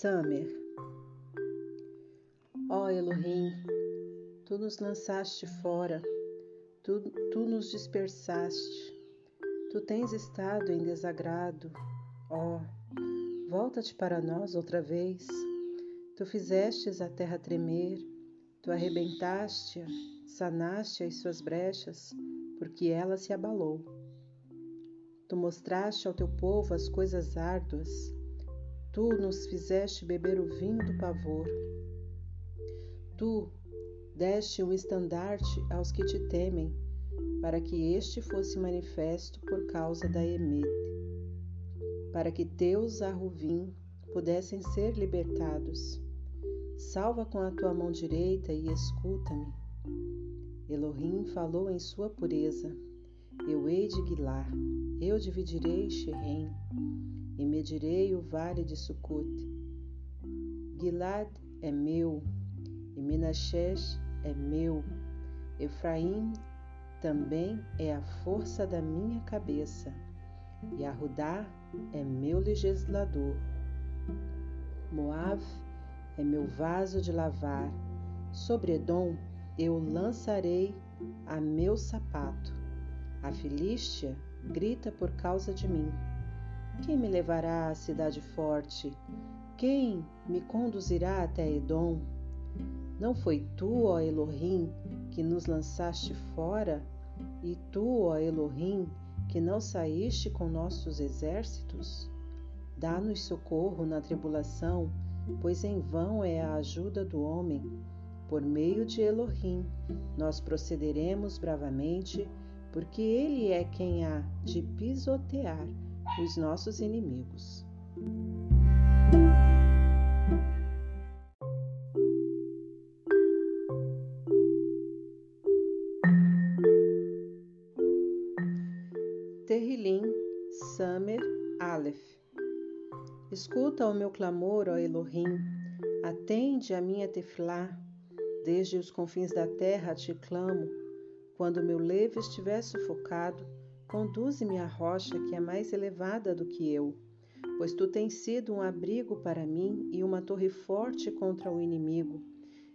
Summer. Ó oh Elohim, tu nos lançaste fora, tu, tu nos dispersaste, tu tens estado em desagrado, ó, oh, volta-te para nós outra vez, tu fizestes a terra tremer, tu arrebentaste-a, sanaste as suas brechas, porque ela se abalou. Tu mostraste ao teu povo as coisas árduas, Tu nos fizeste beber o vinho do pavor. Tu deste um estandarte aos que te temem, para que este fosse manifesto por causa da Emet, para que teus arruvim pudessem ser libertados. Salva com a tua mão direita e escuta-me. Elohim falou em sua pureza. Eu hei de guilar, eu dividirei Shechem e medirei o vale de Sucot. Gilad é meu, e Menashes é meu. Efraim também é a força da minha cabeça, e Arudá é meu legislador. Moab é meu vaso de lavar, sobre Edom eu lançarei a meu sapato. A Filístia grita por causa de mim. Quem me levará à cidade forte? Quem me conduzirá até Edom? Não foi tu, ó Elohim, que nos lançaste fora? E tu, ó Elohim, que não saíste com nossos exércitos? Dá-nos socorro na tribulação, pois em vão é a ajuda do homem. Por meio de Elohim, nós procederemos bravamente, porque ele é quem há de pisotear os nossos inimigos. Terrilim, Samer, Aleph. Escuta o meu clamor, ó Elohim, atende a minha teflá. Desde os confins da terra te clamo. Quando meu leve estiver sufocado, Conduze-me à rocha que é mais elevada do que eu, pois tu tens sido um abrigo para mim e uma torre forte contra o inimigo.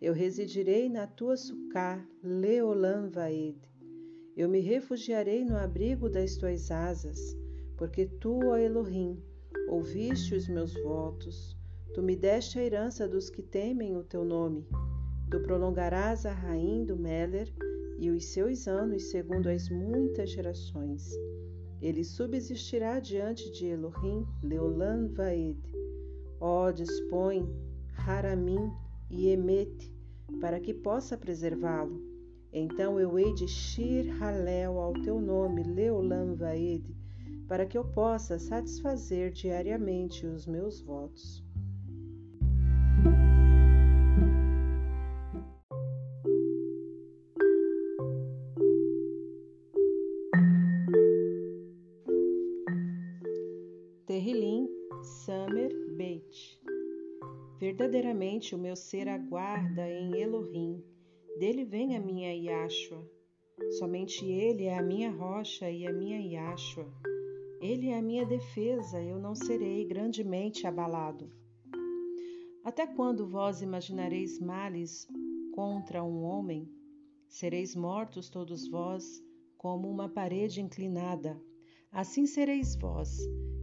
Eu residirei na tua sucá, Leolam Vaed. Eu me refugiarei no abrigo das tuas asas, porque tu, ó Elohim, ouviste os meus votos. Tu me deste a herança dos que temem o teu nome. Tu prolongarás a rainha do Meller e os seus anos segundo as muitas gerações. Ele subsistirá diante de Elohim, Leolam Vaed. Ó, dispõe Haramim e Emet, para que possa preservá-lo. Então eu hei de Shir Halel ao teu nome, Leolam Vaed, para que eu possa satisfazer diariamente os meus votos. O meu ser aguarda em Elohim, dele vem a minha Yashua. Somente ele é a minha rocha e a minha Yashua. Ele é a minha defesa, eu não serei grandemente abalado. Até quando vós imaginareis males contra um homem? Sereis mortos todos vós, como uma parede inclinada. Assim sereis vós,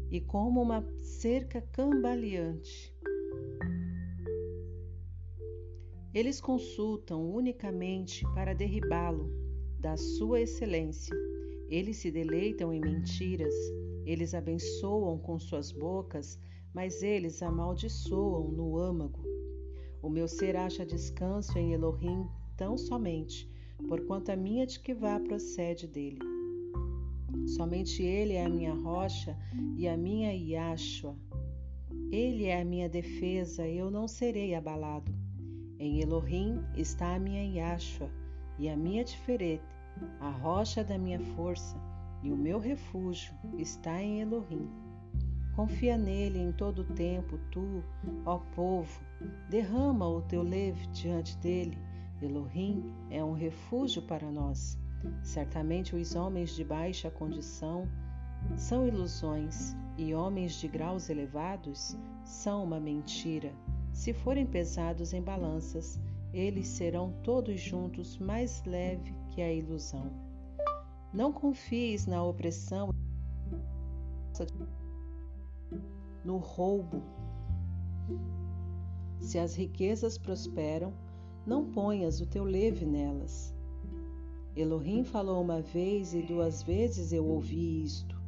e como uma cerca cambaleante. Eles consultam unicamente para derribá-lo da sua excelência. Eles se deleitam em mentiras, eles abençoam com suas bocas, mas eles amaldiçoam no âmago. O meu ser acha descanso em Elohim tão somente, porquanto a minha de que vá procede dele. Somente Ele é a minha rocha e a minha Yashua. Ele é a minha defesa eu não serei abalado. Em Elohim está a minha Yashua e a minha Tiferet, a rocha da minha força, e o meu refúgio está em Elohim. Confia nele em todo o tempo, tu, ó povo, derrama o teu leve diante dele. Elohim é um refúgio para nós. Certamente os homens de baixa condição são ilusões, e homens de graus elevados são uma mentira. Se forem pesados em balanças, eles serão todos juntos mais leve que a ilusão. Não confies na opressão, no roubo. Se as riquezas prosperam, não ponhas o teu leve nelas. Elohim falou uma vez e duas vezes eu ouvi isto,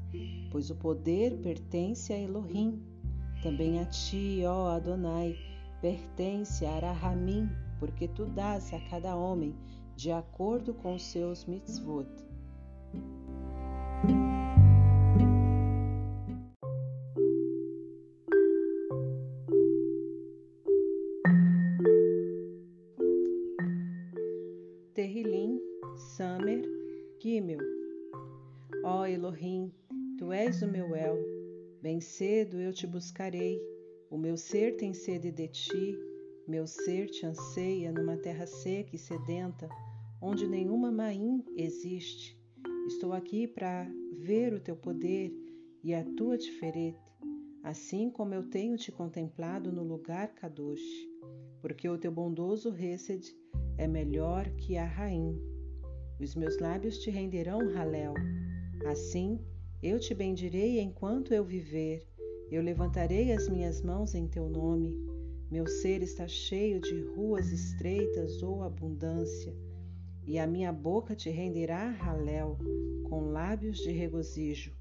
pois o poder pertence a Elohim. Também a ti, ó Adonai, pertence a Arahamim, porque tu dás a cada homem de acordo com seus mitzvot. Terrilim, Samer, Gimel. Ó Elohim, tu és o meu El, bem cedo eu te buscarei, o meu ser tem sede de ti, meu ser te anseia numa terra seca e sedenta, onde nenhuma maim existe. Estou aqui para ver o teu poder e a tua diferente, assim como eu tenho te contemplado no lugar Kadosh, porque o teu bondoso Hesed é melhor que a rainha. Os meus lábios te renderão Halel. Assim, eu te bendirei enquanto eu viver. Eu levantarei as minhas mãos em teu nome. Meu ser está cheio de ruas estreitas ou abundância, e a minha boca te renderá Halel, com lábios de regozijo.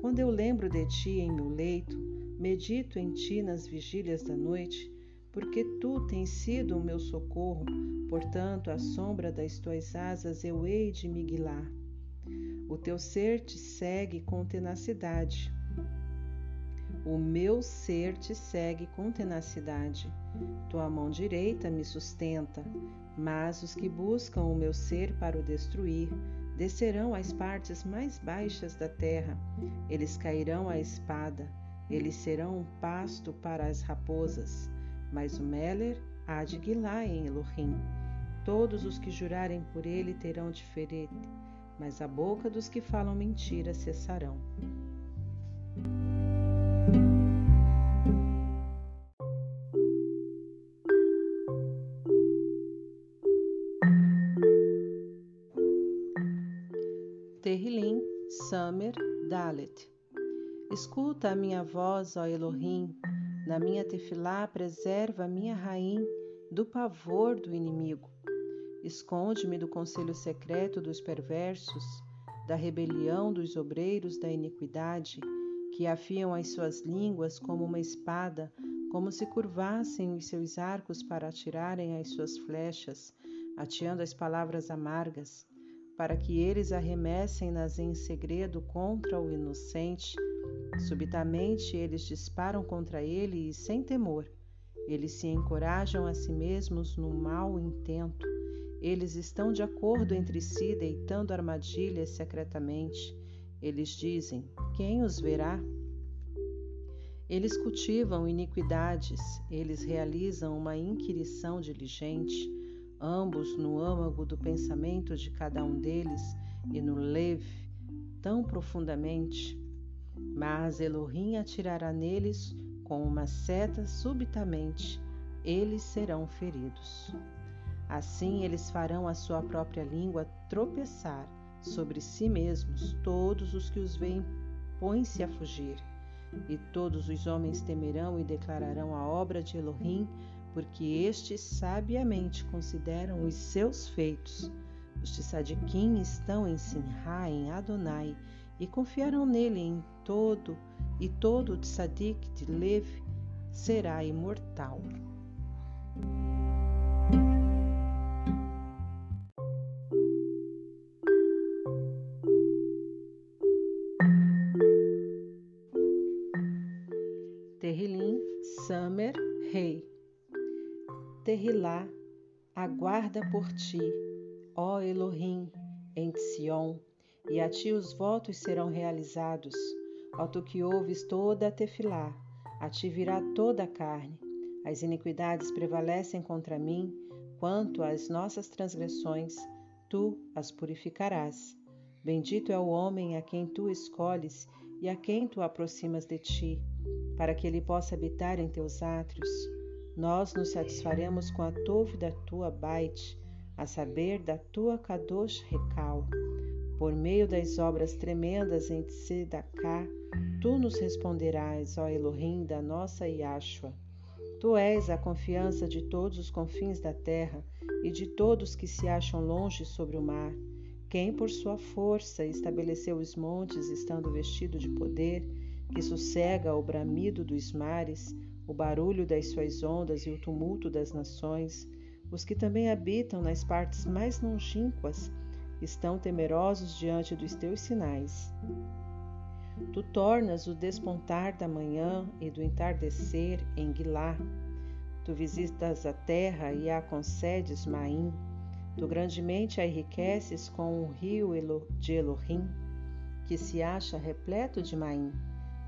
Quando eu lembro de ti em meu leito, medito em ti nas vigílias da noite, porque tu tens sido o meu socorro, portanto, à sombra das tuas asas eu hei de me guiar. O teu ser te segue com tenacidade o meu ser te segue com tenacidade. Tua mão direita me sustenta, mas os que buscam o meu ser para o destruir descerão às partes mais baixas da terra. Eles cairão à espada, eles serão um pasto para as raposas. Mas o Meller há de guilar em Elohim. Todos os que jurarem por ele terão diferente, mas a boca dos que falam mentira cessarão. Dalet. Escuta a minha voz, ó Elohim, na minha tefilá preserva a minha rainha do pavor do inimigo. Esconde-me do conselho secreto dos perversos, da rebelião dos obreiros da iniquidade, que afiam as suas línguas como uma espada, como se curvassem os seus arcos para atirarem as suas flechas, ateando as palavras amargas para que eles arremessem-nas em segredo contra o inocente. Subitamente eles disparam contra ele e sem temor. Eles se encorajam a si mesmos no mau intento. Eles estão de acordo entre si, deitando armadilhas secretamente. Eles dizem: Quem os verá? Eles cultivam iniquidades, eles realizam uma inquirição diligente ambos no âmago do pensamento de cada um deles e no leve, tão profundamente. Mas Elohim atirará neles com uma seta subitamente, eles serão feridos. Assim eles farão a sua própria língua tropeçar sobre si mesmos, todos os que os veem põem-se a fugir. E todos os homens temerão e declararão a obra de Elohim porque estes sabiamente consideram os seus feitos. Os tzadikim estão em Sinha, em Adonai, e confiarão nele em todo, e todo tzadik de Lev será imortal. Terrilá, aguarda por ti, ó Elohim, em Sion, e a ti os votos serão realizados. Ó tu que ouves toda a tefilá, a ti virá toda a carne. As iniquidades prevalecem contra mim, quanto às nossas transgressões, tu as purificarás. Bendito é o homem a quem tu escolhes e a quem tu aproximas de ti, para que ele possa habitar em teus átrios. Nós nos satisfaremos com a tove da tua baite, a saber, da tua kadosh recal. Por meio das obras tremendas em Tzedakah, tu nos responderás, ó Elohim da nossa Yashua. Tu és a confiança de todos os confins da terra e de todos que se acham longe sobre o mar. Quem, por sua força, estabeleceu os montes, estando vestido de poder, que sossega o bramido dos mares, o barulho das suas ondas e o tumulto das nações, os que também habitam nas partes mais longínquas estão temerosos diante dos teus sinais. Tu tornas o despontar da manhã e do entardecer em Guilá. Tu visitas a terra e a concedes Maim. Tu grandemente a enriqueces com o rio de Elohim, que se acha repleto de Maim.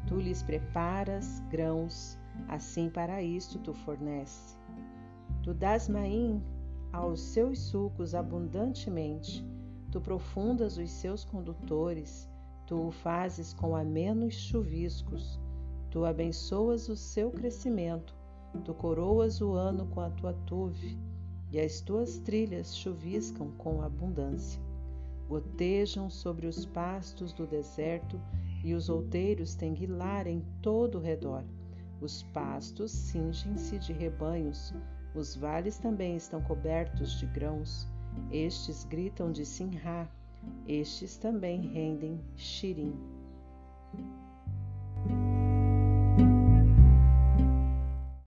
Tu lhes preparas grãos, assim para isto tu fornece. Tu dás maim aos seus sucos abundantemente, tu profundas os seus condutores, tu o fazes com amenos chuviscos, tu abençoas o seu crescimento, tu coroas o ano com a tua tuve, e as tuas trilhas chuviscam com abundância. Gotejam sobre os pastos do deserto, e os outeiros têm guilar em todo o redor. Os pastos cingem-se de rebanhos, os vales também estão cobertos de grãos. Estes gritam de Sinhá, estes também rendem Shirim.